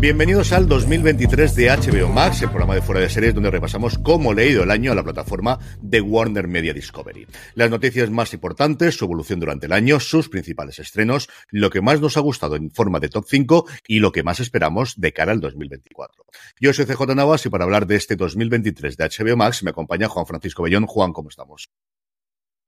Bienvenidos al 2023 de HBO Max, el programa de fuera de series donde repasamos cómo le ha ido el año a la plataforma de Warner Media Discovery. Las noticias más importantes, su evolución durante el año, sus principales estrenos, lo que más nos ha gustado en forma de top 5 y lo que más esperamos de cara al 2024. Yo soy CJ Navas y para hablar de este 2023 de HBO Max me acompaña Juan Francisco Bellón. Juan, ¿cómo estamos?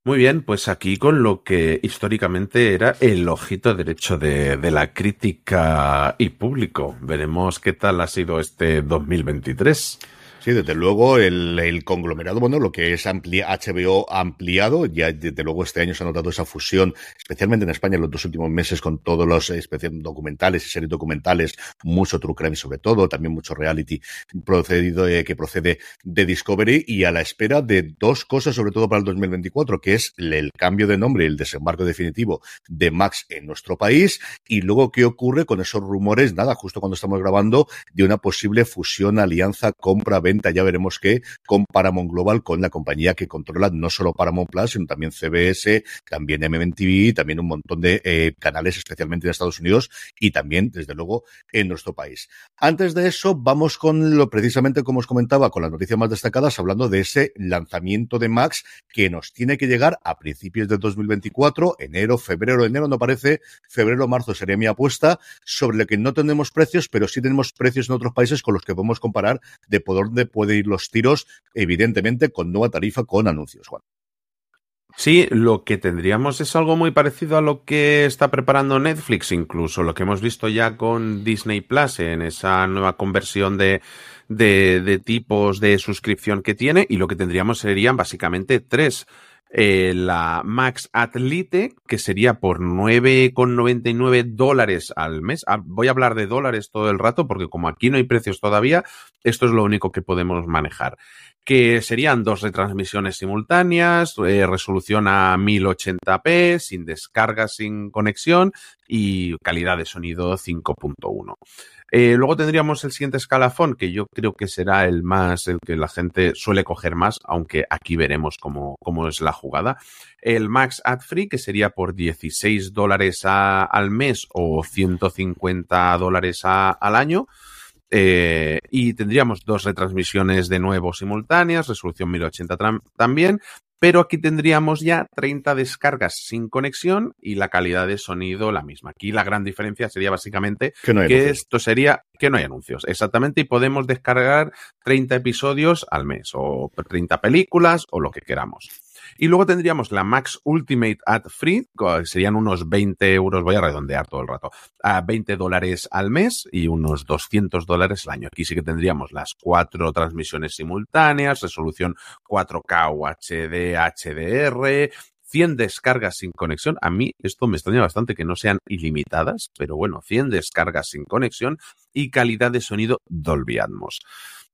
Muy bien, pues aquí con lo que históricamente era el ojito derecho de, la crítica y público. Veremos qué tal ha sido este 2023. Sí, desde luego el, conglomerado, bueno, lo que es ampli HBO ampliado, ya desde luego este año se ha notado esa fusión, especialmente en España en los dos últimos meses con todos los documentales y series documentales, mucho true crime sobre todo, también mucho reality procedido eh, que procede de Discovery y a la espera de dos cosas, sobre todo para el 2024, que es el cambio de nombre y el desembarco definitivo de Max en nuestro país y luego qué ocurre con esos rumores, nada, justo cuando estamos grabando, de una posible fusión, alianza, compra, venta, ya veremos qué, con Paramount Global, con la compañía que controla no solo Paramount Plus, sino también CBS, también MMTV, también un montón de eh, canales, especialmente en Estados Unidos y también, desde luego, en nuestro país. Antes de eso, vamos con lo precisamente como os comentaba, con las noticias más destacadas, hablando de ese lanzamiento de Max que nos tiene que llegar a principios de 2024, enero, febrero, enero, no parece, febrero, marzo sería mi apuesta, sobre lo que no tenemos precios, pero sí tenemos precios en otros países con los que podemos comparar de por puede ir los tiros, evidentemente con nueva tarifa, con anuncios, Juan. Sí, lo que tendríamos es algo muy parecido a lo que está preparando Netflix, incluso lo que hemos visto ya con Disney Plus en esa nueva conversión de, de tipos de suscripción que tiene, y lo que tendríamos serían básicamente tres. Eh, la Max Athlete, que sería por 9,99 dólares al mes. Ah, voy a hablar de dólares todo el rato porque como aquí no hay precios todavía, esto es lo único que podemos manejar. Que serían dos retransmisiones simultáneas, eh, resolución a 1080p, sin descarga, sin conexión y calidad de sonido 5.1. Eh, luego tendríamos el siguiente escalafón, que yo creo que será el más, el que la gente suele coger más, aunque aquí veremos cómo, cómo es la jugada. El Max Ad Free, que sería por 16 dólares al mes o 150 dólares al año. Eh, y tendríamos dos retransmisiones de nuevo simultáneas, resolución 1080 también, pero aquí tendríamos ya 30 descargas sin conexión y la calidad de sonido la misma. Aquí la gran diferencia sería básicamente que, no que esto sería que no hay anuncios, exactamente, y podemos descargar 30 episodios al mes o 30 películas o lo que queramos. Y luego tendríamos la Max Ultimate Ad Free, que serían unos 20 euros, voy a redondear todo el rato, a 20 dólares al mes y unos 200 dólares al año. Aquí sí que tendríamos las cuatro transmisiones simultáneas, resolución 4K o HD, HDR, 100 descargas sin conexión. A mí esto me extraña bastante que no sean ilimitadas, pero bueno, 100 descargas sin conexión y calidad de sonido Dolby Atmos.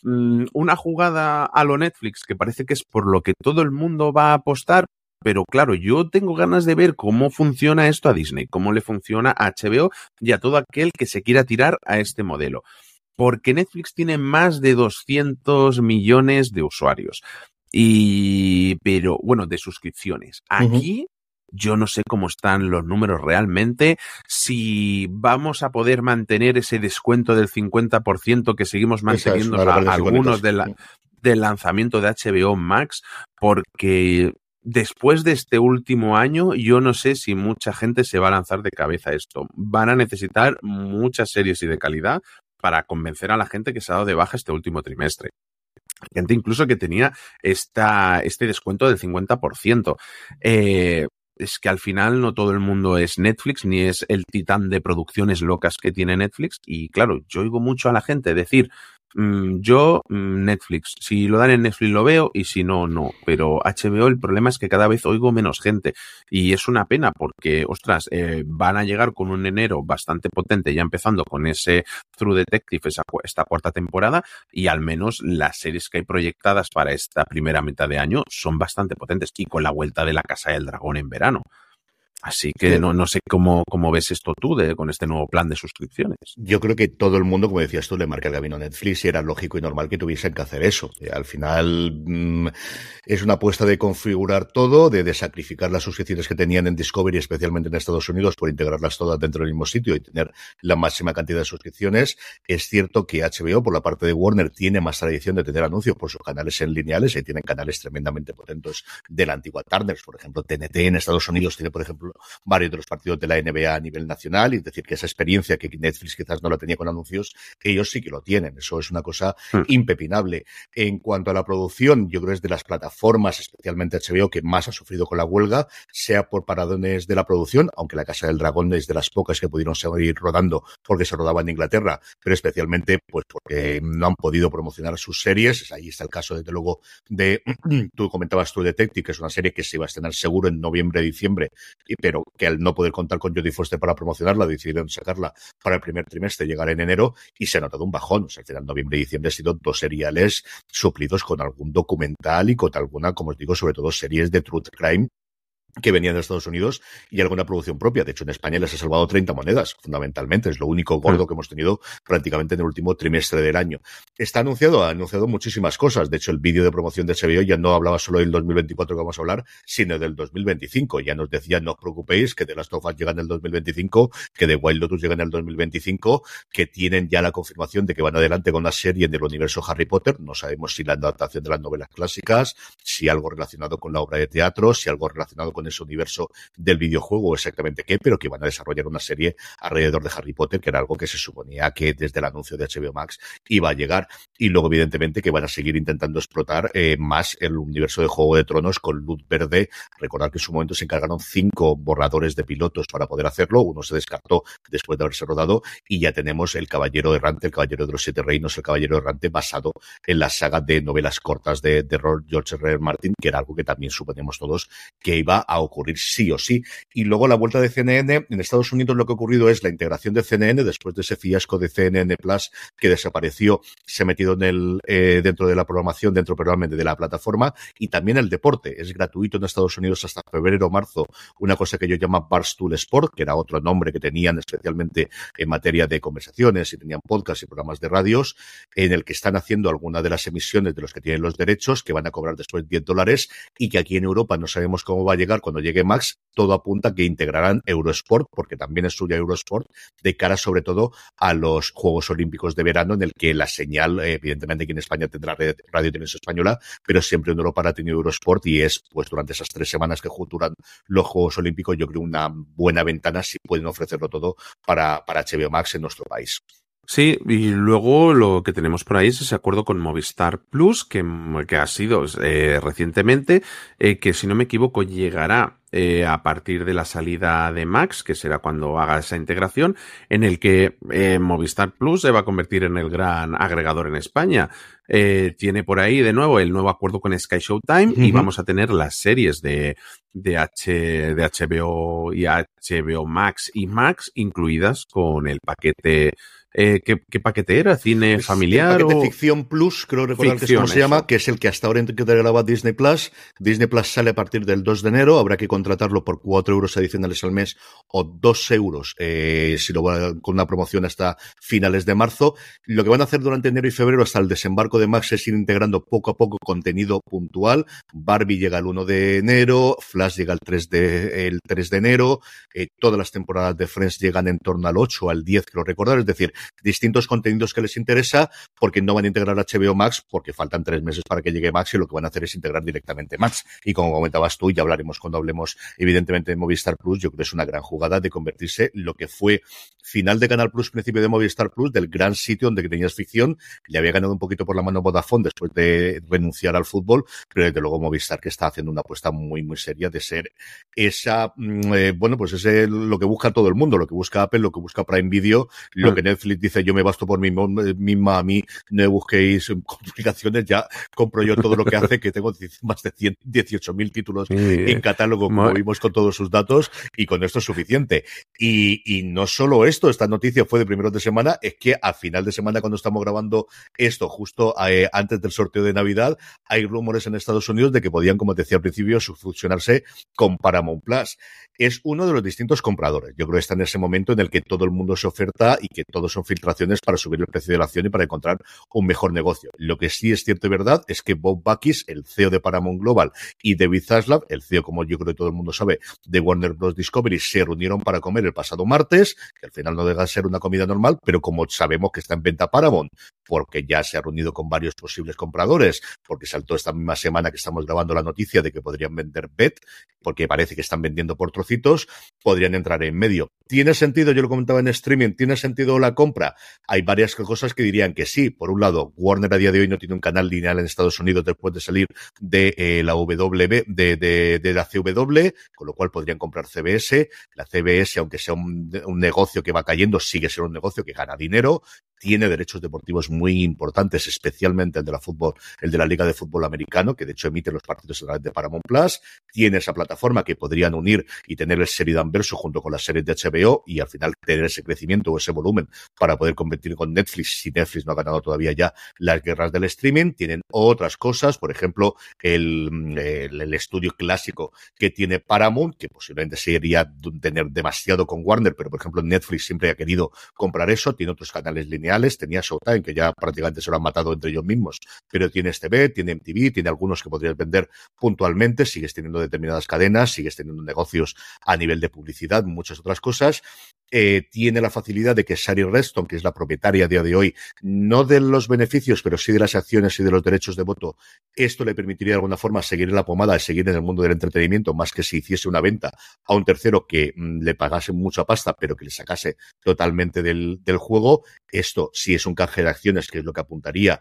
Mm, una jugada a lo Netflix que parece que es por lo que todo el mundo va a apostar, pero claro, yo tengo ganas de ver cómo funciona esto a Disney, cómo le funciona a HBO y a todo aquel que se quiera tirar a este modelo. Porque Netflix tiene más de 200 millones de usuarios. Y, pero bueno, de suscripciones. Aquí yo no sé cómo están los números realmente, si vamos a poder mantener ese descuento del 50% que seguimos manteniendo a algunos de la, del lanzamiento de HBO Max, porque después de este último año, yo no sé si mucha gente se va a lanzar de cabeza a esto. Van a necesitar muchas series y de calidad para convencer a la gente que se ha dado de baja este último trimestre gente incluso que tenía esta, este descuento del 50%. Eh, es que al final no todo el mundo es Netflix, ni es el titán de producciones locas que tiene Netflix. Y claro, yo oigo mucho a la gente decir, yo, mm, Netflix. Si lo dan en Netflix lo veo y si no, no. Pero HBO el problema es que cada vez oigo menos gente. Y es una pena porque, ostras, eh, van a llegar con un enero bastante potente, ya empezando con ese True Detective, esa, esta cuarta temporada, y al menos las series que hay proyectadas para esta primera mitad de año son bastante potentes. Y con la vuelta de la Casa del Dragón en verano. Así que no, no sé cómo, cómo ves esto tú de, con este nuevo plan de suscripciones. Yo creo que todo el mundo, como decías tú, le marca el camino a Netflix y era lógico y normal que tuviesen que hacer eso. Al final mmm, es una apuesta de configurar todo, de, de, sacrificar las suscripciones que tenían en Discovery, especialmente en Estados Unidos, por integrarlas todas dentro del mismo sitio y tener la máxima cantidad de suscripciones. Es cierto que HBO, por la parte de Warner, tiene más tradición de tener anuncios por sus canales en lineales y tienen canales tremendamente potentes de la antigua Turner. Por ejemplo, TNT en Estados Unidos tiene, por ejemplo, varios de los partidos de la NBA a nivel nacional, y es decir, que esa experiencia que Netflix quizás no la tenía con anuncios, ellos sí que lo tienen. Eso es una cosa mm. impepinable. En cuanto a la producción, yo creo que es de las plataformas, especialmente HBO, que más ha sufrido con la huelga, sea por paradones de la producción, aunque la Casa del Dragón es de las pocas que pudieron seguir rodando porque se rodaba en Inglaterra, pero especialmente pues porque no han podido promocionar sus series. Ahí está el caso, desde luego, de, tú comentabas True Detective, que es una serie que se iba a estrenar seguro en noviembre, diciembre, pero que al no poder contar con Jodie Foster para promocionarla, decidieron sacarla para el primer trimestre, llegar en enero, y se ha notado un bajón. O sea, al final, noviembre y diciembre han sido dos seriales suplidos con algún documental y con alguna, como os digo, sobre todo series de Truth Crime que venían de Estados Unidos y alguna producción propia. De hecho, en España les ha salvado 30 monedas, fundamentalmente. Es lo único gordo mm. que hemos tenido prácticamente en el último trimestre del año. Está anunciado, ha anunciado muchísimas cosas. De hecho, el vídeo de promoción de HBO ya no hablaba solo del 2024 que vamos a hablar, sino del 2025. Ya nos decía, no os preocupéis, que The Last of Us llega en el 2025, que The Wild Lotus llega en el 2025, que tienen ya la confirmación de que van adelante con una serie del universo Harry Potter. No sabemos si la adaptación de las novelas clásicas, si algo relacionado con la obra de teatro, si algo relacionado con ese universo del videojuego exactamente qué, pero que van a desarrollar una serie alrededor de Harry Potter, que era algo que se suponía que desde el anuncio de HBO Max iba a llegar. Y luego, evidentemente, que van a seguir intentando explotar eh, más el universo de Juego de Tronos con luz verde. Recordar que en su momento se encargaron cinco borradores de pilotos para poder hacerlo. Uno se descartó después de haberse rodado y ya tenemos el Caballero Errante, el Caballero de los Siete Reinos, el Caballero Errante basado en la saga de novelas cortas de, de George R. R. Martin, que era algo que también suponemos todos que iba a ocurrir sí o sí. Y luego la vuelta de CNN, en Estados Unidos lo que ha ocurrido es la integración de CNN después de ese fiasco de CNN Plus que desapareció, se ha metido en el, eh, dentro de la programación, dentro probablemente de la plataforma y también el deporte. Es gratuito en Estados Unidos hasta febrero o marzo, una cosa que yo llamo Barstool Sport, que era otro nombre que tenían especialmente en materia de conversaciones y tenían podcasts y programas de radios, en el que están haciendo alguna de las emisiones de los que tienen los derechos, que van a cobrar después 10 dólares y que aquí en Europa no sabemos cómo va a llegar cuando llegue Max, todo apunta que integrarán Eurosport, porque también es suya Eurosport, de cara sobre todo a los Juegos Olímpicos de verano, en el que la señal, evidentemente aquí en España tendrá Radio Televisión Española, pero siempre en Europa ha tenido Eurosport y es, pues durante esas tres semanas que duran los Juegos Olímpicos, yo creo una buena ventana si pueden ofrecerlo todo para, para HBO Max en nuestro país. Sí, y luego lo que tenemos por ahí es ese acuerdo con Movistar Plus, que, que ha sido eh, recientemente, eh, que si no me equivoco llegará eh, a partir de la salida de Max, que será cuando haga esa integración, en el que Movistar Plus se va a convertir en el gran agregador en España. Tiene por ahí de nuevo el nuevo acuerdo con Sky Showtime y vamos a tener las series de, de, H, de HBO y HBO Max y Max incluidas con el paquete eh, ¿qué, ¿qué, paquete era? ¿Cine familiar? El paquete o... Ficción Plus, creo recordar Ficción, que es como se llama, que es el que hasta ahora integraba Disney Plus. Disney Plus sale a partir del 2 de enero, habrá que contratarlo por 4 euros adicionales al mes o 2 euros eh, si lo va con una promoción hasta finales de marzo. Lo que van a hacer durante enero y febrero hasta el desembarco de Max es ir integrando poco a poco contenido puntual. Barbie llega el 1 de enero, Flash llega el 3 de, el 3 de enero, eh, todas las temporadas de Friends llegan en torno al 8 al 10, creo recordar, es decir, distintos contenidos que les interesa, porque no van a integrar HBO Max, porque faltan tres meses para que llegue Max y lo que van a hacer es integrar directamente Max. Y como comentabas tú, ya hablaremos cuando hablemos evidentemente de Movistar Plus, yo creo que es una gran jugada de convertirse lo que fue final de Canal Plus, principio de Movistar Plus, del gran sitio donde tenías ficción, le había ganado un poquito por la mano Vodafone después de renunciar al fútbol, pero desde luego Movistar que está haciendo una apuesta muy, muy seria de ser esa, mm, eh, bueno, pues es lo que busca todo el mundo, lo que busca Apple, lo que busca Prime Video, lo que Netflix dice yo me basto por mí misma, a mí no me busquéis complicaciones, ya compro yo todo lo que hace, que tengo más de 18.000 títulos en catálogo, como vimos con todos sus datos, y con esto es suficiente. Y, y no solo esto, esta noticia fue de primeros de semana, es que a final de semana, cuando estamos grabando esto, justo eh, antes del sorteo de Navidad, hay rumores en Estados Unidos de que podían, como te decía al principio, fusionarse con Paramount Plus es uno de los distintos compradores. Yo creo que está en ese momento en el que todo el mundo se oferta y que todo son filtraciones para subir el precio de la acción y para encontrar un mejor negocio. Lo que sí es cierto y verdad es que Bob Bakis, el CEO de Paramount Global, y David Zaslav, el CEO, como yo creo que todo el mundo sabe, de Warner Bros. Discovery, se reunieron para comer el pasado martes, que al final no deja de ser una comida normal, pero como sabemos que está en venta Paramount, porque ya se ha reunido con varios posibles compradores, porque saltó esta misma semana que estamos grabando la noticia de que podrían vender Bet, porque parece que están vendiendo por trocitos, podrían entrar en medio. ¿Tiene sentido? Yo lo comentaba en streaming, ¿tiene sentido la compra? Hay varias cosas que dirían que sí. Por un lado, Warner a día de hoy no tiene un canal lineal en Estados Unidos después de salir de eh, la W, de, de, de, la CW, con lo cual podrían comprar CBS. La CBS, aunque sea un, un negocio que va cayendo, sigue siendo un negocio que gana dinero tiene derechos deportivos muy importantes, especialmente el de la fútbol, el de la Liga de Fútbol Americano, que de hecho emite los partidos a través de Paramount Plus, tiene esa plataforma que podrían unir y tener el serie de anverso junto con las series de HBO y al final tener ese crecimiento o ese volumen para poder competir con Netflix si Netflix no ha ganado todavía ya las guerras del streaming. Tienen otras cosas, por ejemplo, el, el, el estudio clásico que tiene Paramount, que posiblemente sería tener demasiado con Warner, pero por ejemplo Netflix siempre ha querido comprar eso, tiene otros canales lineales tenía Showtime, que ya prácticamente se lo han matado entre ellos mismos, pero tienes TV, tiene MTV, tiene algunos que podrías vender puntualmente, sigues teniendo determinadas cadenas, sigues teniendo negocios a nivel de publicidad, muchas otras cosas, eh, tiene la facilidad de que Sari Reston, que es la propietaria a día de hoy, no de los beneficios, pero sí de las acciones y de los derechos de voto, esto le permitiría de alguna forma seguir en la pomada, seguir en el mundo del entretenimiento, más que si hiciese una venta a un tercero que mm, le pagase mucha pasta, pero que le sacase totalmente del, del juego. Esto, si es un canje de acciones, que es lo que apuntaría,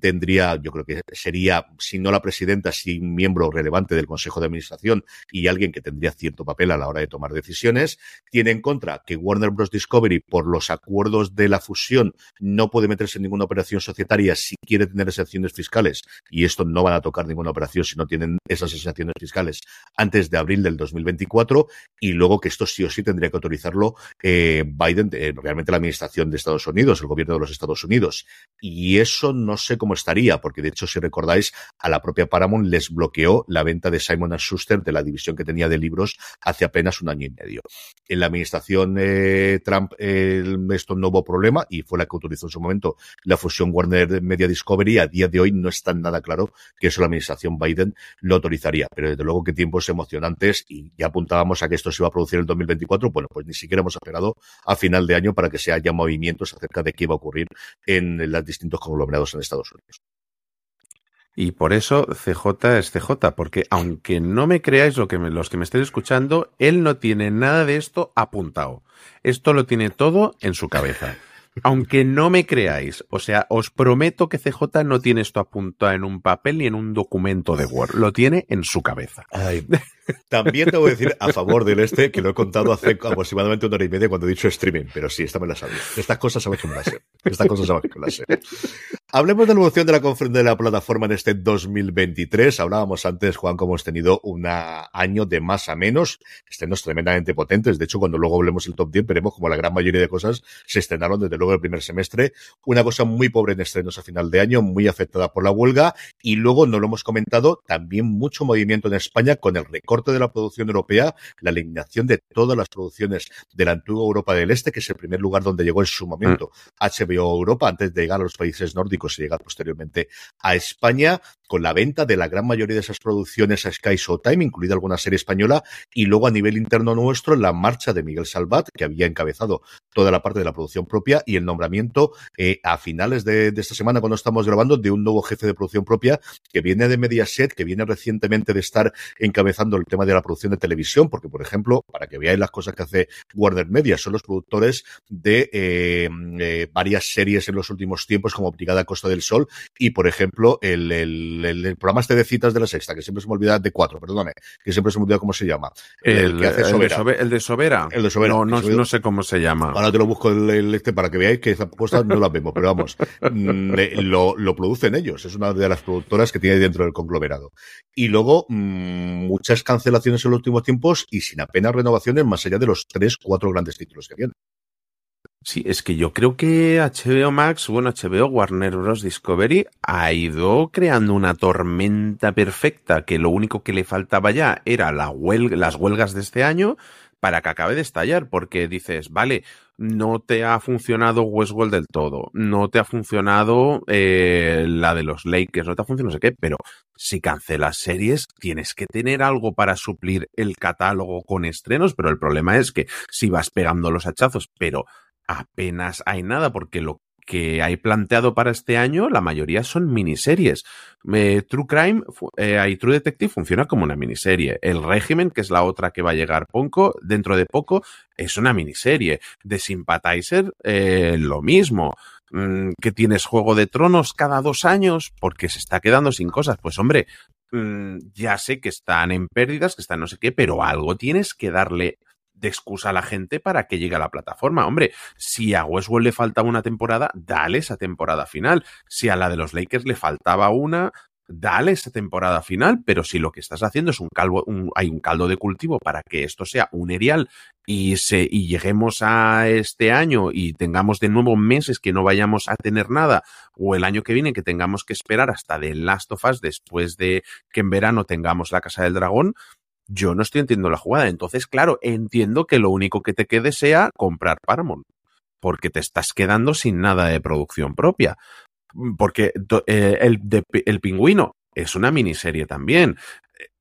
tendría, yo creo que sería, si no la presidenta, si un miembro relevante del Consejo de Administración y alguien que tendría cierto papel a la hora de tomar decisiones. Tiene en contra que Warner Bros. Discovery, por los acuerdos de la fusión, no puede meterse en ninguna operación societaria si quiere tener exenciones fiscales. Y esto no van a tocar ninguna operación si no tienen esas exenciones fiscales antes de abril del 2024. Y luego que esto sí o sí tendría que autorizarlo eh, Biden, eh, realmente la administración de Estados Unidos, el gobierno de los Estados Unidos. Y eso no sé cómo estaría, porque de hecho, si recordáis, a la propia Paramount les bloqueó la venta de Simon Schuster de la división que tenía de libros hace apenas un año y medio. En la administración eh, Trump esto no hubo problema y fue la que utilizó en su momento la fusión Warner Media Discovery. A día de hoy no está nada claro que eso la administración Biden lo autorizaría, pero desde luego que tiempos emocionantes y ya apuntábamos a que esto se iba a producir en el 2024, bueno, pues ni siquiera hemos esperado a final de año para que se haya movimientos acerca de qué iba a ocurrir en los distintos conglomerados en Estados Unidos. Y por eso CJ es CJ, porque aunque no me creáis lo que me, los que me estén escuchando, él no tiene nada de esto apuntado. Esto lo tiene todo en su cabeza. Aunque no me creáis, o sea, os prometo que CJ no tiene esto apuntado en un papel ni en un documento de Word, lo tiene en su cabeza. Ay, también te voy a decir a favor del este que lo he contado hace aproximadamente una hora y media cuando he dicho streaming, pero sí, esta me la sabía. Estas cosas sabes que me las. Estas cosas que me. Hablemos de la evolución de la, de la plataforma en este 2023. Hablábamos antes, Juan, cómo hemos tenido un año de más a menos, estrenos tremendamente potentes. De hecho, cuando luego hablemos el top 10, veremos como la gran mayoría de cosas se estrenaron desde luego el primer semestre. Una cosa muy pobre en estrenos a final de año, muy afectada por la huelga. Y luego, no lo hemos comentado, también mucho movimiento en España con el recorte de la producción europea, la eliminación de todas las producciones de la antigua Europa del Este, que es el primer lugar donde llegó en su momento HBO Europa, antes de llegar a los países nórdicos y llegar posteriormente a España con la venta de la gran mayoría de esas producciones a Sky Showtime, incluida alguna serie española, y luego a nivel interno nuestro la marcha de Miguel Salvat, que había encabezado toda la parte de la producción propia, y el nombramiento eh, a finales de, de, esta semana, cuando estamos grabando, de un nuevo jefe de producción propia que viene de Mediaset, que viene recientemente de estar encabezando el tema de la producción de televisión, porque, por ejemplo, para que veáis las cosas que hace Warner Media, son los productores de eh, eh, varias series en los últimos tiempos, como Brigada Costa del Sol, y, por ejemplo, el, el el, el, programa este de citas de la sexta, que siempre se me olvida de cuatro, perdone, que siempre se me olvida cómo se llama. El, que hace Sobera. El de, de Sobera. El de Sobera. No, no, no, sé cómo se llama. Ahora te lo busco el, este para que veáis que esas cosas no las vemos, pero vamos, mm, lo, lo producen ellos. Es una de las productoras que tiene dentro del conglomerado. Y luego, mmm, muchas cancelaciones en los últimos tiempos y sin apenas renovaciones más allá de los tres, cuatro grandes títulos que tienen. Sí, es que yo creo que HBO Max, bueno, HBO Warner Bros. Discovery ha ido creando una tormenta perfecta que lo único que le faltaba ya era la huelga, las huelgas de este año para que acabe de estallar, porque dices, vale, no te ha funcionado Westworld del todo, no te ha funcionado eh, la de los Lakers, no te ha funcionado no sé qué, pero si cancelas series tienes que tener algo para suplir el catálogo con estrenos, pero el problema es que si vas pegando los hachazos, pero apenas hay nada, porque lo que hay planteado para este año, la mayoría son miniseries. Eh, True Crime eh, y True Detective funciona como una miniserie. El Régimen, que es la otra que va a llegar poco, dentro de poco, es una miniserie. The Sympathizer, eh, lo mismo. Mm, que tienes Juego de Tronos cada dos años porque se está quedando sin cosas. Pues hombre, mm, ya sé que están en pérdidas, que están no sé qué, pero algo tienes que darle de excusa a la gente para que llegue a la plataforma. Hombre, si a Westworld le faltaba una temporada, dale esa temporada final. Si a la de los Lakers le faltaba una, dale esa temporada final, pero si lo que estás haciendo es un calvo, hay un caldo de cultivo para que esto sea un erial y se, y lleguemos a este año y tengamos de nuevo meses que no vayamos a tener nada, o el año que viene que tengamos que esperar hasta The Last of Us después de que en verano tengamos la Casa del Dragón, yo no estoy entendiendo la jugada. Entonces, claro, entiendo que lo único que te quede sea comprar Paramount, porque te estás quedando sin nada de producción propia. Porque eh, el, el pingüino es una miniserie también.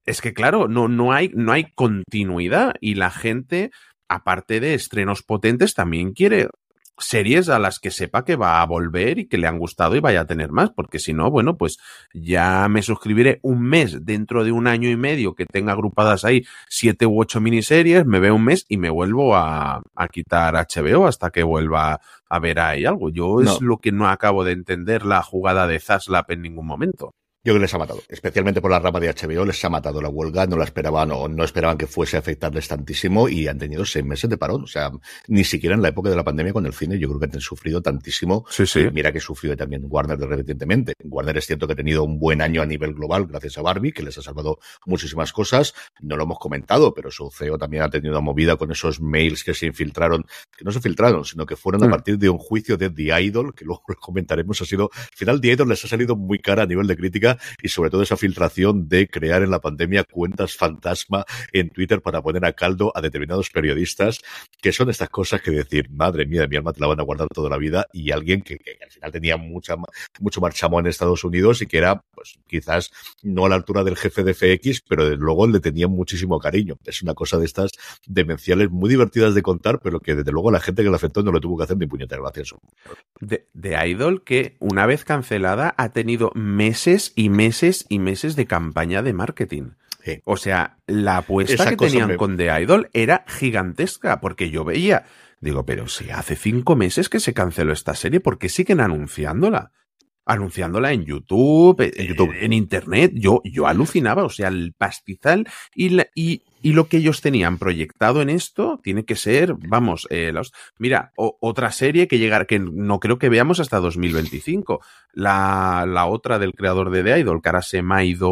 Es que, claro, no, no, hay, no hay continuidad y la gente, aparte de estrenos potentes, también quiere series a las que sepa que va a volver y que le han gustado y vaya a tener más, porque si no, bueno, pues ya me suscribiré un mes dentro de un año y medio que tenga agrupadas ahí siete u ocho miniseries, me veo un mes y me vuelvo a, a quitar HBO hasta que vuelva a ver ahí algo. Yo es lo que no acabo de entender la jugada de Zaslap en ningún momento. Yo creo que les ha matado, especialmente por la rama de HBO, les ha matado la huelga, no la esperaban o no esperaban que fuese a afectarles tantísimo y han tenido seis meses de parón. O sea, ni siquiera en la época de la pandemia con el cine, yo creo que han sufrido tantísimo. Sí, sí. Mira que sufrió también Warner recientemente. Warner es cierto que ha tenido un buen año a nivel global gracias a Barbie, que les ha salvado muchísimas cosas. No lo hemos comentado, pero su CEO también ha tenido una movida con esos mails que se infiltraron, que no se filtraron, sino que fueron a partir de un juicio de The Idol, que luego lo comentaremos, ha sido, al final The Idol les ha salido muy cara a nivel de crítica y sobre todo esa filtración de crear en la pandemia cuentas fantasma en Twitter para poner a caldo a determinados periodistas, que son estas cosas que decir, madre mía, mi alma te la van a guardar toda la vida, y alguien que, al final tenía mucha, mucho marchamón en Estados Unidos y que era, pues quizás no a la altura del jefe de FX, pero desde luego le tenía muchísimo cariño. Es una cosa de estas demenciales muy divertidas de contar, pero que desde luego la gente que la afectó no le tuvo que hacer ni puñetera gracias. De, de Idol que una vez cancelada ha tenido meses y meses y meses de campaña de marketing. O sea, la apuesta que tenían con The Idol era gigantesca, porque yo veía, digo, pero si hace cinco meses que se canceló esta serie, ¿por qué siguen anunciándola? Anunciándola en YouTube, en, YouTube, en Internet, yo, yo alucinaba, o sea, el pastizal y, y y lo que ellos tenían proyectado en esto tiene que ser, vamos, eh, los, mira, otra serie que llegar, que no creo que veamos hasta 2025. La, la otra del creador de The Idol, que ahora se me ha ido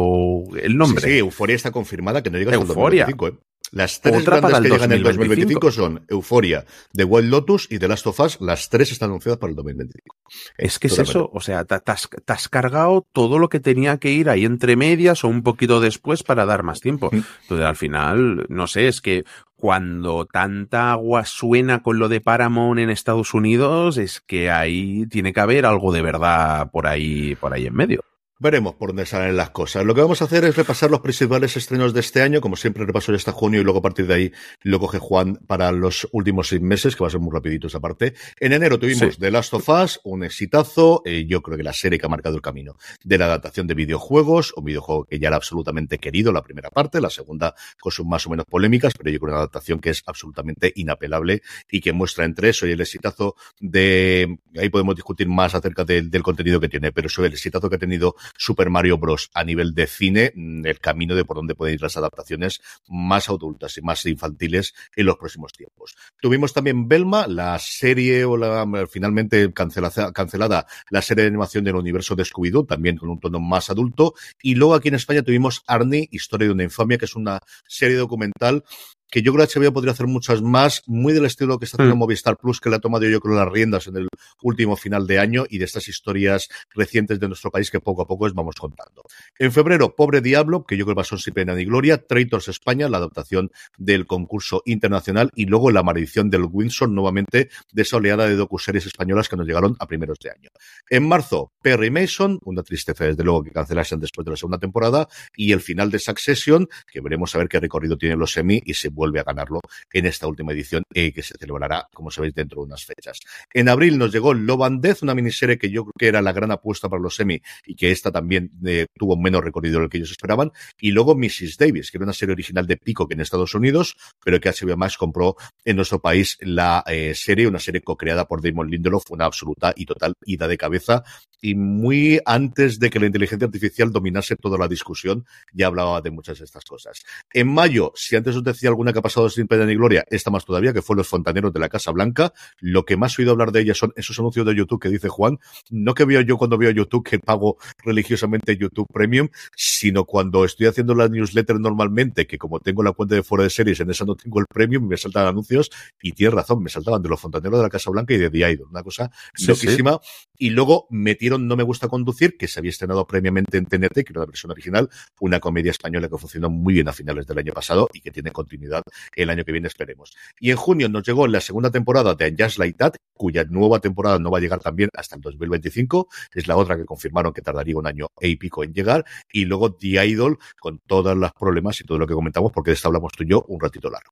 el nombre. Sí, sí Euforia está confirmada, que no diga Euforia. 2025, ¿eh? Las tres Otra grandes que llegan en el 2025 son Euforia, The Wild Lotus y The Last of Us. Las tres están anunciadas para el 2025. Es que es eso, o sea, te has, cargado todo lo que tenía que ir ahí entre medias o un poquito después para dar más tiempo. Mm. Entonces, al final, no sé, es que cuando tanta agua suena con lo de Paramount en Estados Unidos, es que ahí tiene que haber algo de verdad por ahí, por ahí en medio. Veremos por dónde salen las cosas. Lo que vamos a hacer es repasar los principales estrenos de este año. Como siempre, repaso ya hasta junio y luego a partir de ahí lo coge Juan para los últimos seis meses, que va a ser muy rapidito esa parte. En enero tuvimos The Last of Us, un exitazo. Eh, yo creo que la serie que ha marcado el camino de la adaptación de videojuegos, un videojuego que ya era absolutamente querido, la primera parte, la segunda con sus más o menos polémicas, pero yo creo una adaptación que es absolutamente inapelable y que muestra entre eso y el exitazo de... Ahí podemos discutir más acerca del contenido que tiene, pero sobre el exitazo que ha tenido Super Mario Bros. a nivel de cine, mm, el camino de por dónde pueden ir las adaptaciones más adultas y más infantiles en los próximos tiempos. Tuvimos también Belma, la serie o la finalmente cancelada, cancelada la serie de animación del universo de Scooby-Doo, también con un tono más adulto. Y luego aquí en España tuvimos Arnie, Historia de una infamia, que es una serie documental que yo creo que HBO podría hacer muchas más, muy del estilo que está haciendo mm. Movistar Plus, que le ha tomado yo creo las riendas en el último final de año y de estas historias recientes de nuestro país que poco a poco os vamos contando. En febrero, Pobre Diablo, que yo creo que pasó sin pena ni gloria, Traitors España, la adaptación del concurso internacional y luego La maldición del Windsor, nuevamente de esa oleada de docuseries españolas que nos llegaron a primeros de año. En marzo, Perry Mason, una tristeza desde luego que cancelasen después de la segunda temporada, y el final de Succession, que veremos a ver qué recorrido tienen los semi y se vuelve a ganarlo en esta última edición eh, que se celebrará, como sabéis, dentro de unas fechas. En abril nos llegó Love and Death, una miniserie que yo creo que era la gran apuesta para los semi y que esta también eh, tuvo menos recorrido de lo que ellos esperaban. Y luego Mrs. Davis, que era una serie original de Pico que en Estados Unidos, pero que HBO Max compró en nuestro país la eh, serie, una serie co-creada por Damon Lindelof, una absoluta y total ida de cabeza y muy antes de que la inteligencia artificial dominase toda la discusión, ya hablaba de muchas de estas cosas. En mayo, si antes os decía alguna que ha pasado sin pena ni gloria, esta más todavía, que fue Los Fontaneros de la Casa Blanca, lo que más he oído hablar de ella son esos anuncios de YouTube que dice Juan, no que veo yo cuando veo YouTube que pago religiosamente YouTube Premium, sino cuando estoy haciendo la newsletter normalmente, que como tengo la cuenta de fuera de series, en esa no tengo el Premium, me saltan anuncios, y tienes razón, me saltaban de Los Fontaneros de la Casa Blanca y de The Idol, una cosa loquísima. Y luego metieron no Me Gusta Conducir, que se había estrenado previamente en TNT, que era la versión original, una comedia española que funcionó muy bien a finales del año pasado y que tiene continuidad el año que viene, esperemos. Y en junio nos llegó la segunda temporada de Just Like That, cuya nueva temporada no va a llegar también hasta el 2025, es la otra que confirmaron que tardaría un año e y pico en llegar, y luego The Idol, con todos los problemas y todo lo que comentamos, porque de esto hablamos tú y yo un ratito largo.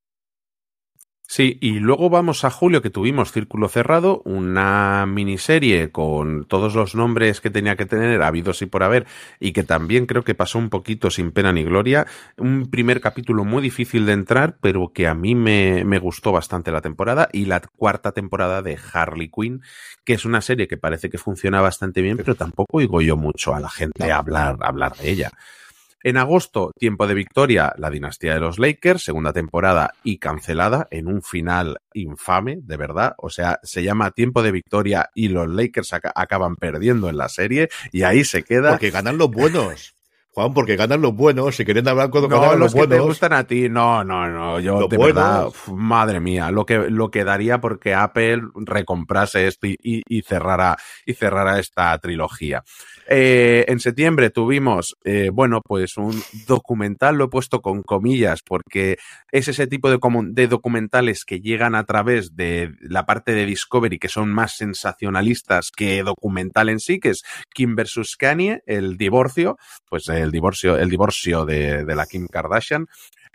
Sí, y luego vamos a julio que tuvimos Círculo Cerrado, una miniserie con todos los nombres que tenía que tener, habidos y por haber, y que también creo que pasó un poquito sin pena ni gloria. Un primer capítulo muy difícil de entrar, pero que a mí me, me gustó bastante la temporada, y la cuarta temporada de Harley Quinn, que es una serie que parece que funciona bastante bien, pero tampoco oigo yo mucho a la gente hablar, hablar de ella. En agosto, Tiempo de Victoria, la dinastía de los Lakers, segunda temporada y cancelada en un final infame, de verdad. O sea, se llama Tiempo de Victoria y los Lakers acaban perdiendo en la serie y ahí se queda. Porque ganan los buenos. Juan, porque ganan los buenos, si quieren hablar cuando no, ganan los, buenos. Que te gustan a ti, no, no, no, yo de verdad, madre mía, lo que, lo que daría porque Apple recomprase esto y, y, y cerrara, y cerrara esta trilogía. Eh, en septiembre tuvimos, eh, bueno, pues un documental, lo he puesto con comillas, porque es ese tipo de, documentales que llegan a través de la parte de Discovery, que son más sensacionalistas que documental en sí, que es Kim versus Kanye, el divorcio, pues el divorcio, el divorcio de, de la Kim Kardashian.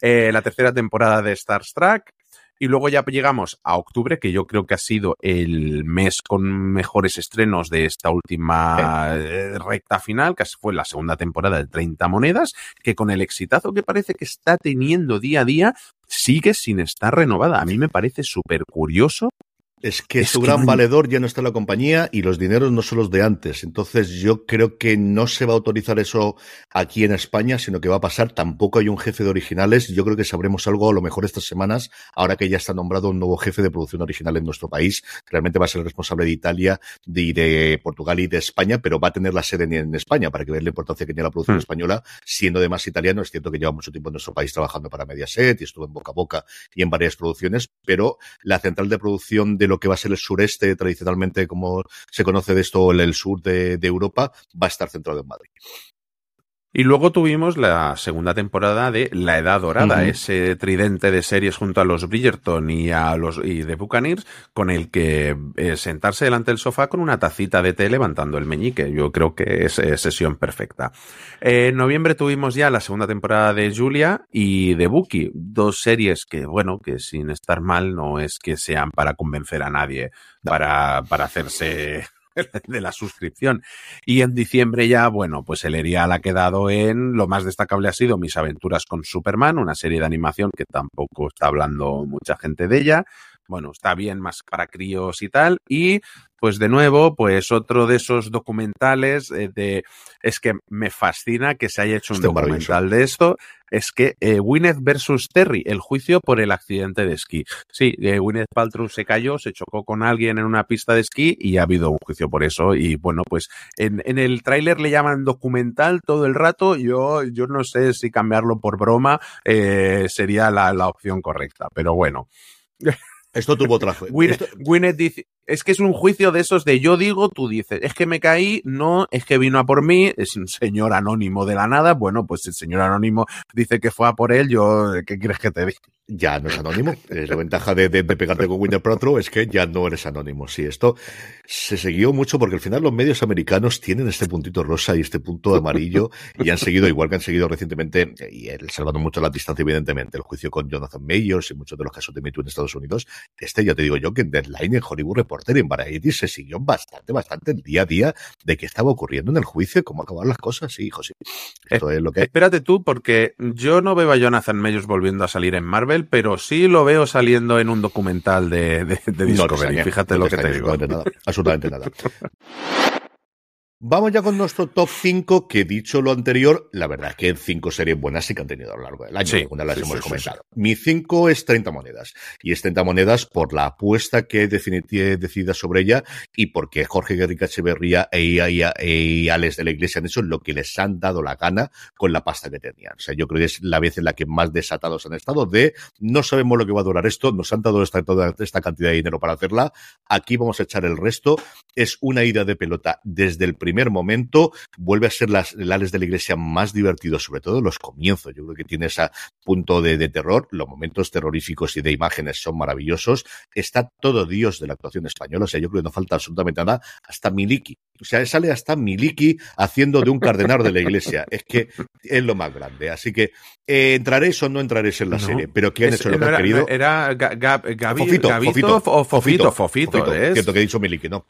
Eh, la tercera temporada de Star Trek, y luego ya llegamos a octubre, que yo creo que ha sido el mes con mejores estrenos de esta última eh, recta final, que fue la segunda temporada de 30 monedas, que con el exitazo que parece que está teniendo día a día, sigue sin estar renovada. A mí me parece súper curioso es que su gran valedor ya no está en la compañía y los dineros no son los de antes. Entonces yo creo que no se va a autorizar eso aquí en España, sino que va a pasar. Tampoco hay un jefe de originales. Yo creo que sabremos algo a lo mejor estas semanas, ahora que ya está nombrado un nuevo jefe de producción original en nuestro país. Realmente va a ser el responsable de Italia, de, de Portugal y de España, pero va a tener la sede en España para que vean la importancia que tiene la producción hmm. española, siendo además italiano. Es cierto que lleva mucho tiempo en nuestro país trabajando para Mediaset y estuvo en boca a boca y en varias producciones, pero la central de producción de lo que va a ser el sureste, tradicionalmente como se conoce de esto, el, sur de, de Europa, va a estar centrado en Madrid. Y luego tuvimos la segunda temporada de La Edad Dorada, ese tridente de series junto a los Bridgerton y a los y de Buccaneers, con el que eh, sentarse delante del sofá con una tacita de té levantando el meñique. Yo creo que es, sesión perfecta. en noviembre tuvimos ya la segunda temporada de Julia y de Bucky, dos series que, bueno, que sin estar mal no es que sean para convencer a nadie, para, para hacerse de la suscripción. Y en diciembre ya, bueno, pues el Erial ha quedado en, lo más destacable ha sido Mis aventuras con Superman, una serie de animación que tampoco está hablando mucha gente de ella. Bueno, está bien más para críos y tal. Y pues de nuevo, pues otro de esos documentales eh, de es que me fascina que se haya hecho un documental de esto. Es que eh, Gwyneth versus Terry, el juicio por el accidente de esquí. Sí, eh, Gwyneth Paltrow se cayó, se chocó con alguien en una pista de esquí y ha habido un juicio por eso. Y bueno, pues en, en el tráiler le llaman documental todo el rato. Yo, yo no sé si cambiarlo por broma eh, sería la, la opción correcta, pero bueno. Esto tuvo otra. Gwyneth, dice, es que es un juicio de esos de yo digo, tú dices, es que me caí, no, es que vino a por mí, es un señor anónimo de la nada, bueno, pues el señor anónimo dice que fue a por él, yo, ¿qué quieres que te diga? Ya no es anónimo. la ventaja de, de, pegarte con Winter Protro es que ya no eres anónimo. Sí, esto se siguió mucho porque al final los medios americanos tienen este puntito rosa y este punto amarillo y han seguido, igual que han seguido recientemente, y él salvando mucho la distancia, evidentemente, el juicio con Jonathan Mayors y muchos de los casos de Me en Estados Unidos. Este, ya te digo yo, que en Deadline, en Hollywood Reporter, en Variety, se siguió bastante, bastante el día a día de qué estaba ocurriendo en el juicio, cómo acabar las cosas. Sí, hijo, sí. Esto es lo que. Espérate tú, porque yo no veo a Jonathan Mayors volviendo a salir en Marvel pero sí lo veo saliendo en un documental de, de, de Discovery. Fíjate lo que te digo. Nada, absolutamente nada. Vamos ya con nuestro top 5, que dicho lo anterior, la verdad es que cinco series buenas sí que han tenido a lo largo del año, sí, las hemos comentado. Mi 5 es 30 monedas, y es 30 monedas por la apuesta que decidida sobre ella y porque Jorge Guerrica Echeverría e, e, e, Alex de la Iglesia han hecho lo que les han dado la gana con la pasta que tenían. O sea, yo creo que es la vez en la que más desatados han estado de no sabemos lo que va a durar esto, nos han dado esta, toda esta cantidad de dinero para hacerla, aquí vamos a echar el resto. Es una ida de pelota desde el primer momento, vuelve a ser las, el Alex de la Iglesia más divertido, sobre todo los comienzos. Yo creo que tiene ese punto de, de, terror, los momentos terroríficos y de imágenes son maravillosos. Está todo Dios de la actuación española, o sea, yo creo que no falta absolutamente nada, hasta Miliki. O sea, sale hasta Miliki haciendo de un cardenal de la iglesia. Es que es lo más grande. Así que eh, entraréis o no entraréis en la no, serie, pero ¿quién es, hecho lo que han querido? Era Gabi, Fofito, Gabito Fofito, o Fofito, Fofito, Fofito, ¿es? Cierto que he dicho Miliki, no.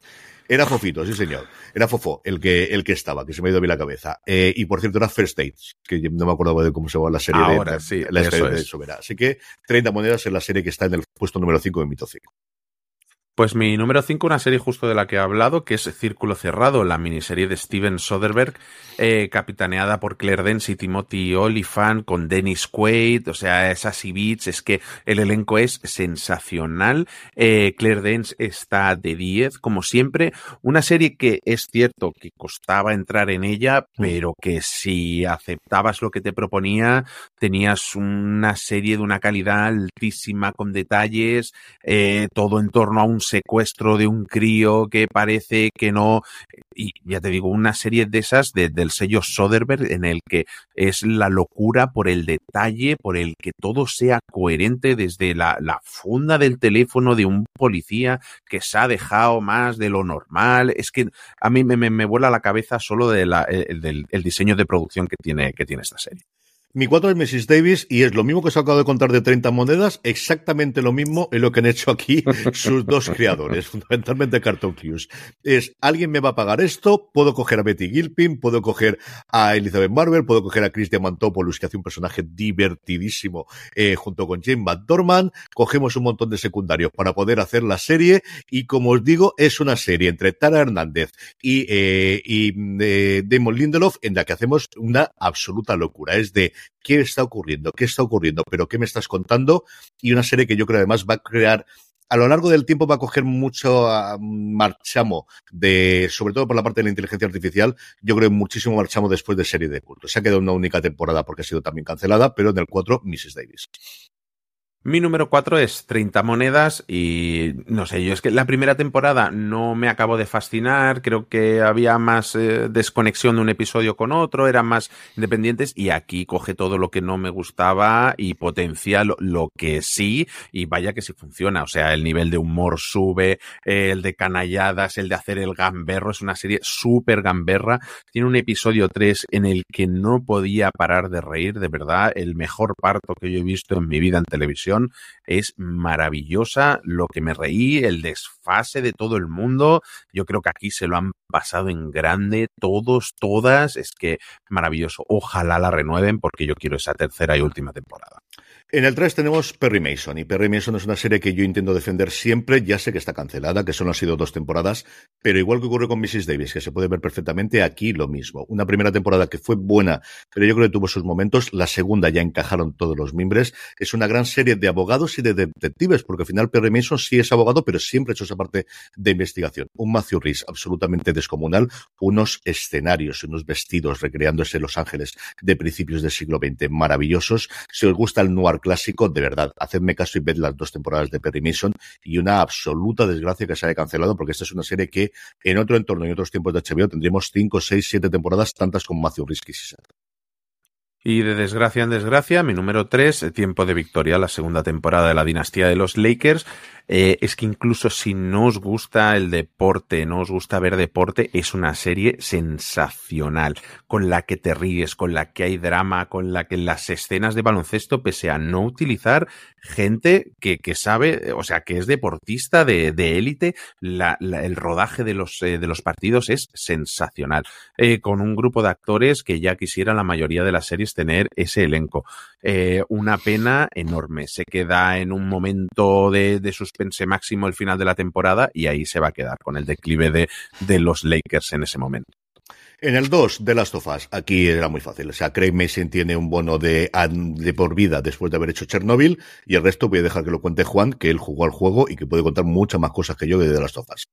Era Fofito, sí señor. Era Fofo el que, el que estaba, que se me ha ido a mí la cabeza. Eh, y por cierto era First Dates, que no me acuerdo de cómo se llama la serie Ahora, de, sí, la eso serie de. Sobera. Así que 30 monedas en la serie que está en el puesto número 5 de Mito 5. Pues mi número 5, una serie justo de la que he hablado, que es Círculo Cerrado, la miniserie de Steven Soderbergh, eh, capitaneada por Claire Dance y Timothy Oliphant, con Dennis Quaid, o sea, esas Beats, es que el elenco es sensacional. Eh, Claire Dance está de 10, como siempre. Una serie que es cierto que costaba entrar en ella, pero que si aceptabas lo que te proponía, tenías una serie de una calidad altísima, con detalles, eh, todo en torno a un secuestro de un crío que parece que no, y ya te digo, una serie de esas de, del sello Soderbergh en el que es la locura por el detalle, por el que todo sea coherente desde la, la funda del teléfono de un policía que se ha dejado más de lo normal. Es que a mí me, me, vuela la cabeza solo de la, el, del el diseño de producción que tiene, que tiene esta serie. Mi 4 es Mrs. Davis y es lo mismo que os acabo de contar de 30 monedas, exactamente lo mismo es lo que han hecho aquí sus dos creadores, fundamentalmente Carton Hughes. Es, alguien me va a pagar esto, puedo coger a Betty Gilpin, puedo coger a Elizabeth Marvel, puedo coger a Christian Mantopoulos, que hace un personaje divertidísimo eh, junto con Jane McDormand, cogemos un montón de secundarios para poder hacer la serie y como os digo, es una serie entre Tara Hernández y, eh, y eh, Damon Lindelof en la que hacemos una absoluta locura. Es de qué está ocurriendo, qué está ocurriendo, pero qué me estás contando. Y una serie que yo creo además va a crear a lo largo del tiempo va a coger mucho uh, marchamo de, sobre todo por la parte de la inteligencia artificial, yo creo muchísimo marchamo después de serie de culto. Se ha quedado una única temporada porque ha sido también cancelada, pero en el 4, Mrs. Davis. Mi número 4 es 30 monedas y no sé, yo es que la primera temporada no me acabó de fascinar, creo que había más eh, desconexión de un episodio con otro, eran más independientes y aquí coge todo lo que no me gustaba y potencia lo, lo que sí y vaya que sí funciona, o sea, el nivel de humor sube, el de canalladas, el de hacer el gamberro, es una serie súper gamberra, tiene un episodio 3 en el que no podía parar de reír, de verdad, el mejor parto que yo he visto en mi vida en televisión es maravillosa, lo que me reí, el desfase de todo el mundo, yo creo que aquí se lo han pasado en grande, todos, todas, es que maravilloso, ojalá la renueven porque yo quiero esa tercera y última temporada. En el 3 tenemos Perry Mason, y Perry Mason es una serie que yo intento defender siempre, ya sé que está cancelada, que solo han sido dos temporadas, pero igual que ocurre con Mrs. Davis, que se puede ver perfectamente aquí lo mismo. Una primera temporada que fue buena, pero yo creo que tuvo sus momentos, la segunda ya encajaron todos los mimbres, es una gran serie de abogados y de detectives, porque al final Perry Mason sí es abogado, pero siempre ha hecho esa parte de investigación. Un Matthew Rhys absolutamente descomunal, unos escenarios, unos vestidos recreándose en Los Ángeles de principios del siglo XX maravillosos. Si os gusta el noir clásico, de verdad, hacedme caso y ved las dos temporadas de Perry Mason y una absoluta desgracia que se haya cancelado porque esta es una serie que en otro entorno y otros tiempos de HBO tendríamos cinco, seis, siete temporadas, tantas como Matthew Risky y de desgracia en desgracia, mi número 3, Tiempo de Victoria, la segunda temporada de la dinastía de los Lakers, eh, es que incluso si no os gusta el deporte, no os gusta ver deporte, es una serie sensacional, con la que te ríes, con la que hay drama, con la que las escenas de baloncesto, pese a no utilizar gente que, que sabe, o sea, que es deportista de élite, la, el rodaje de los, eh, de los partidos es sensacional, eh, con un grupo de actores que ya quisiera la mayoría de las series tener ese elenco. Eh, una pena enorme, se queda en un momento de, de sus pense máximo el final de la temporada y ahí se va a quedar con el declive de, de los Lakers en ese momento. En el 2 de Last of Us, aquí era muy fácil. O sea, Craig Mason tiene un bono de, de por vida después de haber hecho Chernobyl y el resto voy a dejar que lo cuente Juan, que él jugó al juego y que puede contar muchas más cosas que yo de The Last of Us.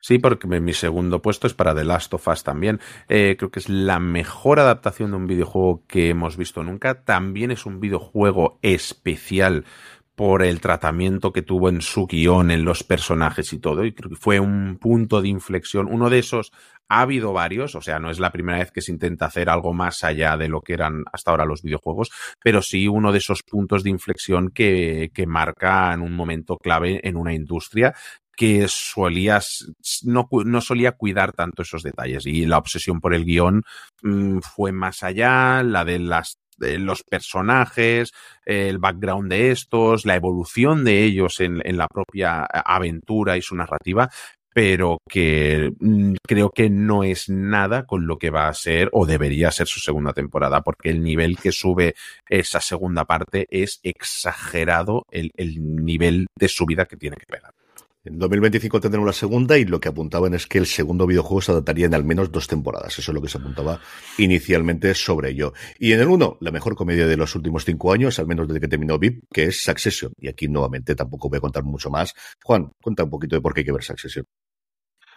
Sí, porque mi segundo puesto es para The Last of Us también. Eh, creo que es la mejor adaptación de un videojuego que hemos visto nunca. También es un videojuego especial por el tratamiento que tuvo en su guion, en los personajes y todo. Y creo que fue un punto de inflexión. Uno de esos ha habido varios, o sea, no es la primera vez que se intenta hacer algo más allá de lo que eran hasta ahora los videojuegos, pero sí uno de esos puntos de inflexión que, marcan un momento clave en una industria que solías, no, no, solía cuidar tanto esos detalles y la obsesión por el guion mmm, fue más allá, la de las los personajes, el background de estos, la evolución de ellos en, en la propia aventura y su narrativa, pero que mm, creo que no es nada con lo que va a ser o debería ser su segunda temporada, porque el nivel que sube esa segunda parte es exagerado el, el nivel de subida que tiene que pegar. En 2025 tendremos la segunda y lo que apuntaban es que el segundo videojuego se adaptaría en al menos dos temporadas. Eso es lo que se apuntaba inicialmente sobre ello. Y en el uno, la mejor comedia de los últimos cinco años, al menos desde que terminó VIP, que es Succession. Y aquí nuevamente tampoco voy a contar mucho más. Juan, cuenta un poquito de por qué hay que ver Succession.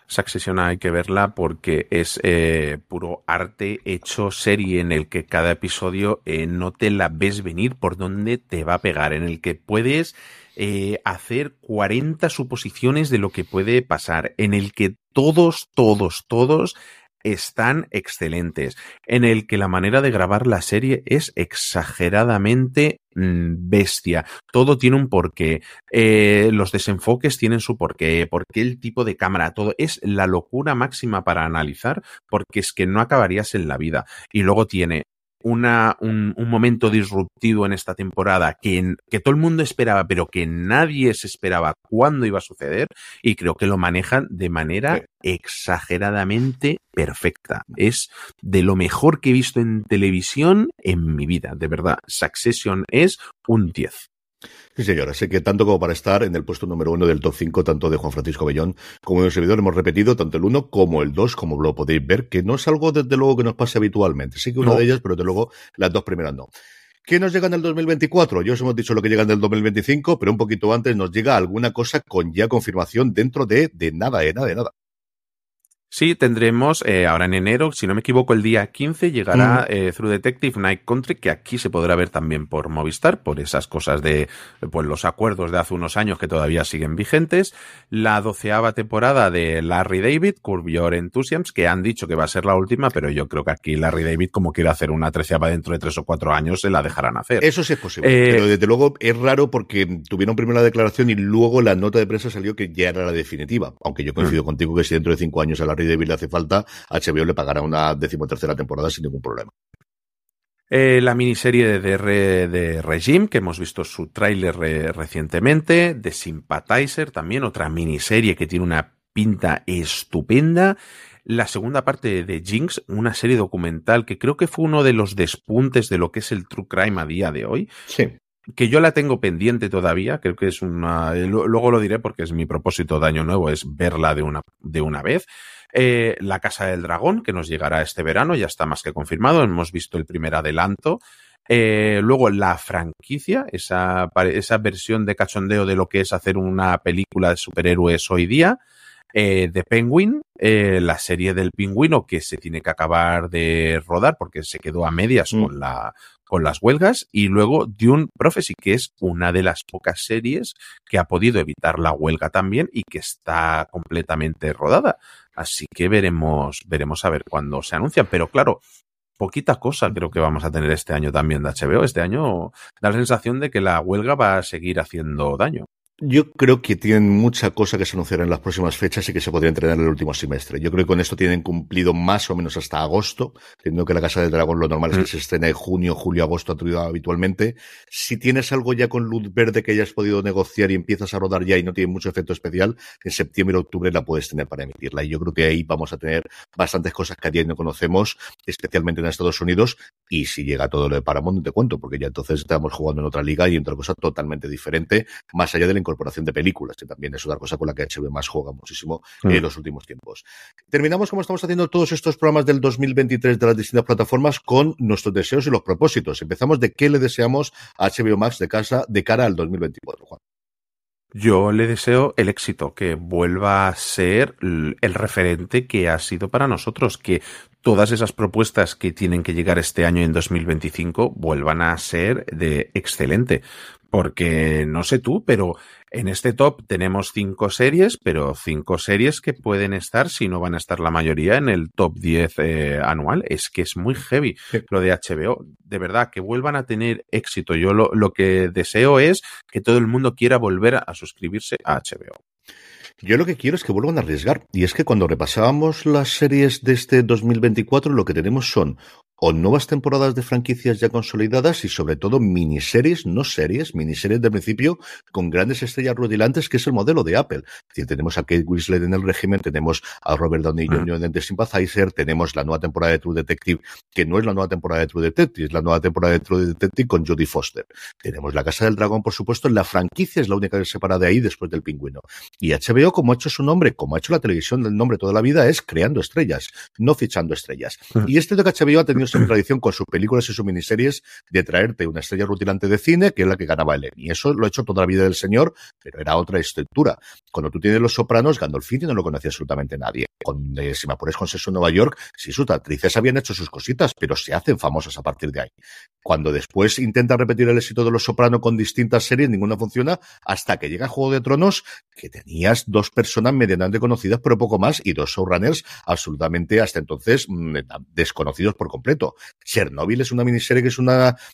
Succession hay que verla porque es eh, puro arte hecho serie en el que cada episodio eh, no te la ves venir por dónde te va a pegar, en el que puedes eh, hacer 40 suposiciones de lo que puede pasar, en el que todos, todos, todos están excelentes, en el que la manera de grabar la serie es exageradamente mm, bestia. Todo tiene un porqué. Eh, los desenfoques tienen su porqué. Porque el tipo de cámara, todo es la locura máxima para analizar, porque es que no acabarías en la vida. Y luego tiene una, un, un, momento disruptivo en esta temporada que, que todo el mundo esperaba, pero que nadie se esperaba cuándo iba a suceder, y creo que lo manejan de manera exageradamente perfecta. Es de lo mejor que he visto en televisión en mi vida, de verdad. Succession es un 10. Sí, señora. Sé que tanto como para estar en el puesto número uno del top 5, tanto de Juan Francisco Bellón como de un servidor, hemos repetido tanto el 1 como el 2, como lo podéis ver, que no es algo desde luego que nos pase habitualmente. Sí que una no. de ellas, pero desde luego las dos primeras no. ¿Qué nos llega en el 2024? Ya os hemos dicho lo que llega en el 2025, pero un poquito antes nos llega alguna cosa con ya confirmación dentro de, de nada, de nada, de nada. Sí, tendremos eh, ahora en enero, si no me equivoco, el día 15 llegará mm. eh, Through Detective Night Country, que aquí se podrá ver también por Movistar, por esas cosas de pues los acuerdos de hace unos años que todavía siguen vigentes. La doceava temporada de Larry David, Curb Your Enthusiasm, que han dicho que va a ser la última, pero yo creo que aquí Larry David, como quiere hacer una treceava dentro de tres o cuatro años, se la dejarán hacer. Eso sí es posible, eh, pero desde luego es raro porque tuvieron primero la declaración y luego la nota de prensa salió que ya era la definitiva, aunque yo coincido mm. contigo que si dentro de cinco años a la David le hace falta, HBO le pagará una decimotercera temporada sin ningún problema. Eh, la miniserie de, de, de, Regime, que hemos visto su tráiler re, recientemente, de Sympathizer también, otra miniserie que tiene una pinta estupenda. La segunda parte de Jinx, una serie documental que creo que fue uno de los despuntes de lo que es el true crime a día de hoy. Sí que yo la tengo pendiente todavía, creo que es una, luego lo diré porque es mi propósito de año nuevo, es verla de una, de una vez. Eh, la Casa del Dragón, que nos llegará este verano, ya está más que confirmado, hemos visto el primer adelanto. Eh, luego la franquicia, esa, esa versión de cachondeo de lo que es hacer una película de superhéroes hoy día. Eh, The Penguin, eh, la serie del pingüino que se tiene que acabar de rodar porque se quedó a medias mm. con, la, con las huelgas, y luego Dune Prophecy, que es una de las pocas series que ha podido evitar la huelga también y que está completamente rodada. Así que veremos, veremos a ver cuándo se anuncia. Pero claro, poquita cosa creo que vamos a tener este año también de HBO. Este año da la sensación de que la huelga va a seguir haciendo daño. Yo creo que tienen mucha cosa que se anunciará en las próximas fechas y que se podría entrenar en el último semestre. Yo creo que con esto tienen cumplido más o menos hasta agosto, teniendo que la Casa del Dragón lo normal es que mm. se estrene en junio, julio, agosto habitualmente. Si tienes algo ya con luz verde que hayas podido negociar y empiezas a rodar ya y no tiene mucho efecto especial, en septiembre o octubre la puedes tener para emitirla. Y yo creo que ahí vamos a tener bastantes cosas que a día no conocemos, especialmente en Estados Unidos. Y si llega todo lo de Paramount, te cuento, porque ya entonces estamos jugando en otra liga y en otra cosa totalmente diferente, más allá del incorporación de películas, que también es otra cosa con la que HBO más juega muchísimo en los últimos tiempos. Terminamos como estamos haciendo todos estos programas del 2023 de las distintas plataformas con nuestros deseos y los propósitos. Empezamos de qué le deseamos a HBO Max de casa de cara al 2024, Juan. Yo le deseo el éxito, que vuelva a ser el referente que ha sido para nosotros, que todas esas propuestas que tienen que llegar este año en 2025 vuelvan a ser de excelente. Porque no sé tú, pero en este top tenemos cinco series, pero cinco series que pueden estar, si no van a estar la mayoría, en el top 10 eh, anual. Es que es muy heavy lo de HBO. De verdad, que vuelvan a tener éxito. Yo lo, lo que deseo es que todo el mundo quiera volver a suscribirse a HBO. Yo lo que quiero es que vuelvan a arriesgar. Y es que cuando repasábamos las series de este 2024, lo que tenemos son o nuevas temporadas de franquicias ya consolidadas y sobre todo miniseries, no series, miniseries de principio con grandes estrellas rudilantes, que es el modelo de Apple. tenemos a Kate Winslet en el régimen, tenemos a Robert Downey ah. Jr. en The Sympathizer, tenemos la nueva temporada de True Detective, que no es la nueva temporada de True Detective, es la nueva temporada de True Detective con Jodie Foster. Tenemos La Casa del Dragón, por supuesto, la franquicia es la única que se separa de ahí después del pingüino. Y HBO, como ha hecho su nombre, como ha hecho la televisión del nombre toda la vida, es creando estrellas, no fichando estrellas. Ah. Y este de que HBO ha tenido en tradición con sus películas y sus miniseries de traerte una estrella rutilante de cine, que es la que ganaba el Y eso lo ha hecho toda la vida del señor, pero era otra estructura. Cuando tú tienes Los Sopranos, Gandolfini no lo conocía absolutamente nadie. Con, eh, si me apures con Sexo en Nueva York, sí, sus actrices habían hecho sus cositas, pero se hacen famosas a partir de ahí. Cuando después intenta repetir el éxito de Los Sopranos con distintas series, ninguna funciona, hasta que llega Juego de Tronos, que tenías dos personas medianamente conocidas, pero poco más, y dos showrunners absolutamente hasta entonces mm, desconocidos por completo. Chernobyl es una miniserie que es un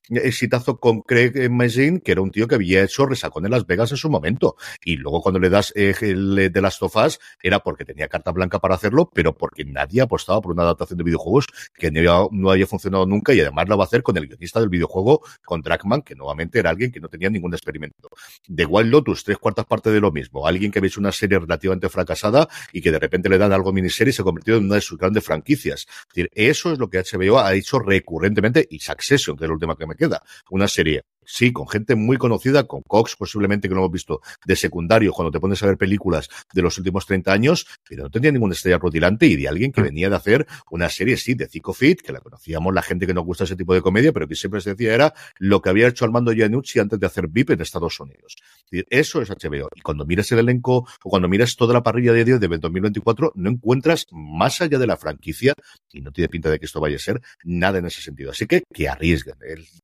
exitazo con Craig Mazin, que era un tío que había hecho Resacón en Las Vegas en su momento. Y luego cuando le das eh, el de las tofas, era porque tenía carta blanca para hacerlo, pero porque nadie apostaba por una adaptación de videojuegos que no había, funcionado nunca y además lo va a hacer con el guionista del videojuego, con Dragman, que nuevamente era alguien que no tenía ningún experimento. De Wild Lotus, tres cuartas partes de lo mismo. Alguien que había hecho una serie relativamente fracasada y que de repente le dan algo miniserie y se ha convertido en una de sus grandes franquicias. Es decir, eso es lo que HBO ha hecho recurrentemente y Succession, que es la última que me queda. Una serie sí, con gente muy conocida, con Cox posiblemente que lo hemos visto de secundario cuando te pones a ver películas de los últimos 30 años, pero no tenía ninguna estrella rutilante y de alguien que mm. venía de hacer una serie, sí, de Zico Fit, que la conocíamos la gente que nos gusta ese tipo de comedia, pero que siempre se decía era lo que había hecho Armando Giannucci antes de hacer VIP en Estados Unidos. Eso es HBO. Y cuando miras el elenco o cuando miras toda la parrilla de Dios de 2024, no encuentras más allá de la franquicia, y no tiene pinta de que esto vaya a ser, nada en ese sentido. Así que que arriesguen.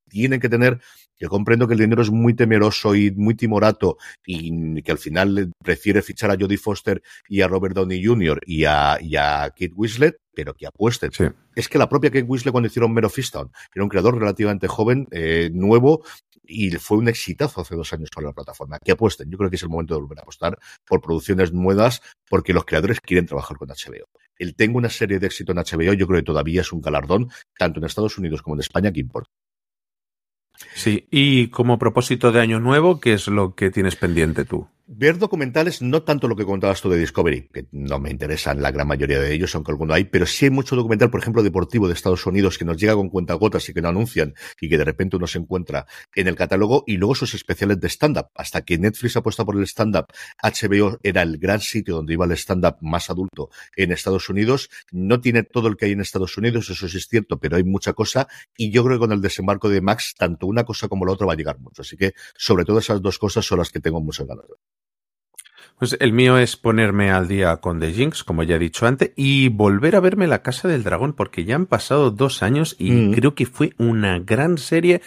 Tienen que tener yo comprendo que el dinero es muy temeroso y muy timorato y que al final prefiere fichar a Jodie Foster y a Robert Downey Jr. y a, y a Kate Winslet, pero que apuesten. Es que la propia Kate Winslet cuando hicieron Mero Fistown era un creador relativamente joven, eh, nuevo, y fue un exitazo hace dos años para la plataforma. Que apuesten. Yo creo que es el momento de volver a apostar por producciones nuevas porque los creadores quieren trabajar con HBO. El tengo una serie de éxito en HBO, yo creo que todavía es un galardón, tanto en Estados Unidos como en España, que importa. Sí, y como propósito de año nuevo, ¿qué es lo que tienes pendiente tú? Ver documentales, no tanto lo que contabas tú de Discovery, que no me interesan la gran mayoría de ellos, aunque alguno hay, pero sí hay mucho documental, por ejemplo, deportivo de Estados Unidos que nos llega con cuentagotas y que no anuncian y que de repente uno se encuentra en el catálogo y luego sus especiales de stand-up. Hasta que Netflix apuesta por el stand-up, HBO era el gran sitio donde iba el stand-up más adulto en Estados Unidos. No tiene todo el que hay en Estados Unidos, eso sí es cierto, pero hay mucha cosa y yo creo que con el desembarco de Max, tanto una cosa como la otra va a llegar mucho. Así que sobre todo esas dos cosas son las que tengo muchas ganas. Pues el mío es ponerme al día con The Jinx, como ya he dicho antes, y volver a verme La Casa del Dragón, porque ya han pasado dos años y mm. creo que fue una gran serie.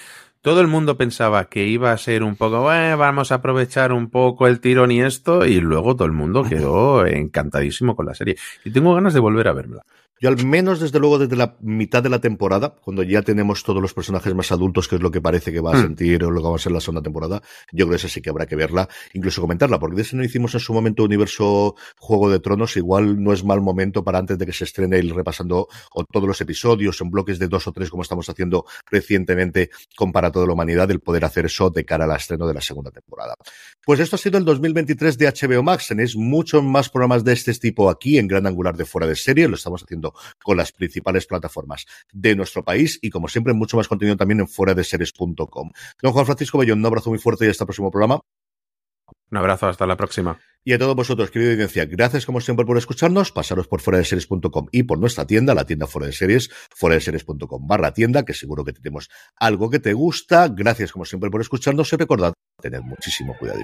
Todo el mundo pensaba que iba a ser un poco, vamos a aprovechar un poco el tirón y esto, y luego todo el mundo quedó encantadísimo con la serie. Y tengo ganas de volver a verla. Yo al menos, desde luego, desde la mitad de la temporada, cuando ya tenemos todos los personajes más adultos, que es lo que parece que va a hmm. sentir o lo que va a ser la segunda temporada, yo creo que esa sí que habrá que verla, incluso comentarla, porque desde no hicimos en su momento Universo Juego de Tronos, igual no es mal momento para antes de que se estrene ir repasando todos los episodios en bloques de dos o tres, como estamos haciendo recientemente con Toda la humanidad, el poder hacer eso de cara al estreno de la segunda temporada. Pues esto ha sido el 2023 de HBO Max. Tenéis muchos más programas de este tipo aquí en Gran Angular de Fuera de Serie, lo estamos haciendo con las principales plataformas de nuestro país y como siempre mucho más contenido también en fuera de series.com. Don Juan Francisco Bellón, un abrazo muy fuerte y hasta el próximo programa. Un abrazo, hasta la próxima. Y a todos vosotros, querida audiencia, gracias como siempre por escucharnos. Pasaros por fuera de series.com y por nuestra tienda, la tienda fuera de series, fuera de series.com barra tienda, que seguro que tenemos algo que te gusta. Gracias como siempre por escucharnos y recordad, tened muchísimo cuidado